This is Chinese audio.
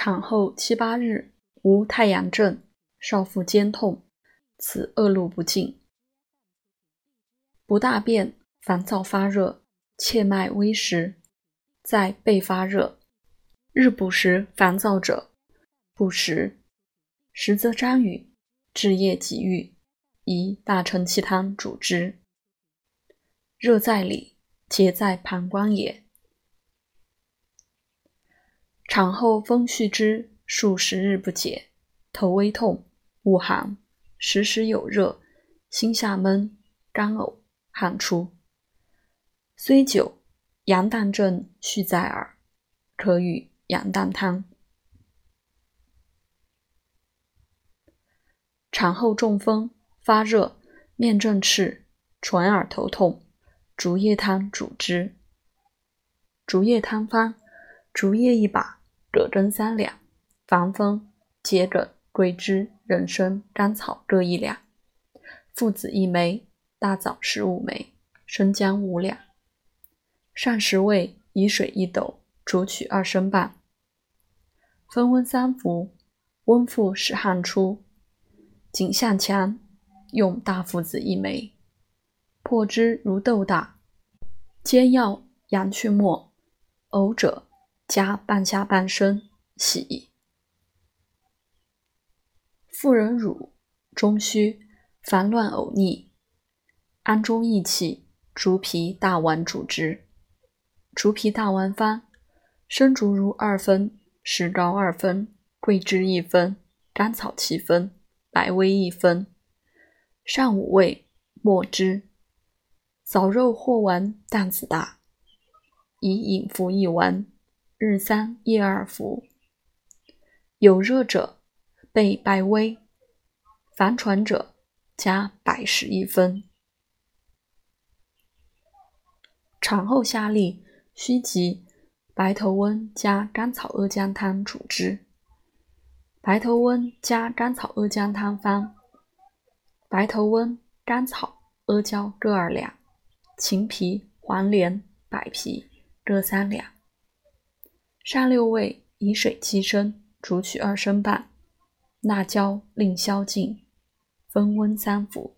产后七八日无太阳症，少腹坚痛，此恶露不尽。不大便，烦躁发热，切脉微实，在背发热，日不时烦躁者，不时，实则沾雨，至夜即愈，宜大承气汤主之。热在里，结在膀胱也。产后风续之数十日不解，头微痛，恶寒，时时有热，心下闷，干呕，汗出。虽久，阳旦症续在耳，可与阳旦汤。产后中风发热，面正赤，唇耳头痛。竹叶汤主之。竹叶汤方：竹叶一把，葛根三两，防风、桔梗、桂枝、人参、甘草各一两，附子一枚，大枣十五枚，生姜五两。上食味，以水一斗，煮取二升半，分温三服。温腹使汗出，颈项强，用大附子一枚。破之如豆大，煎药阳去末，呕者加半夏半升，洗。妇人乳中虚，烦乱呕逆，安中益气，竹皮大丸主之。竹皮大丸方：生竹如二分，石膏二分，桂枝一分，甘草七分，百威一分。上五味，末之。枣肉或丸担子大，以饮服一丸，日三夜二服。有热者备百威，烦喘者加百十一分。产后下痢虚急，白头翁加甘草阿姜汤主之。白头翁加甘草阿姜汤方：白头翁、甘草、阿胶各二两。秦皮、黄连、柏皮各三两，上六味，以水七升，煮取二升半。辣椒另消尽，分温三服。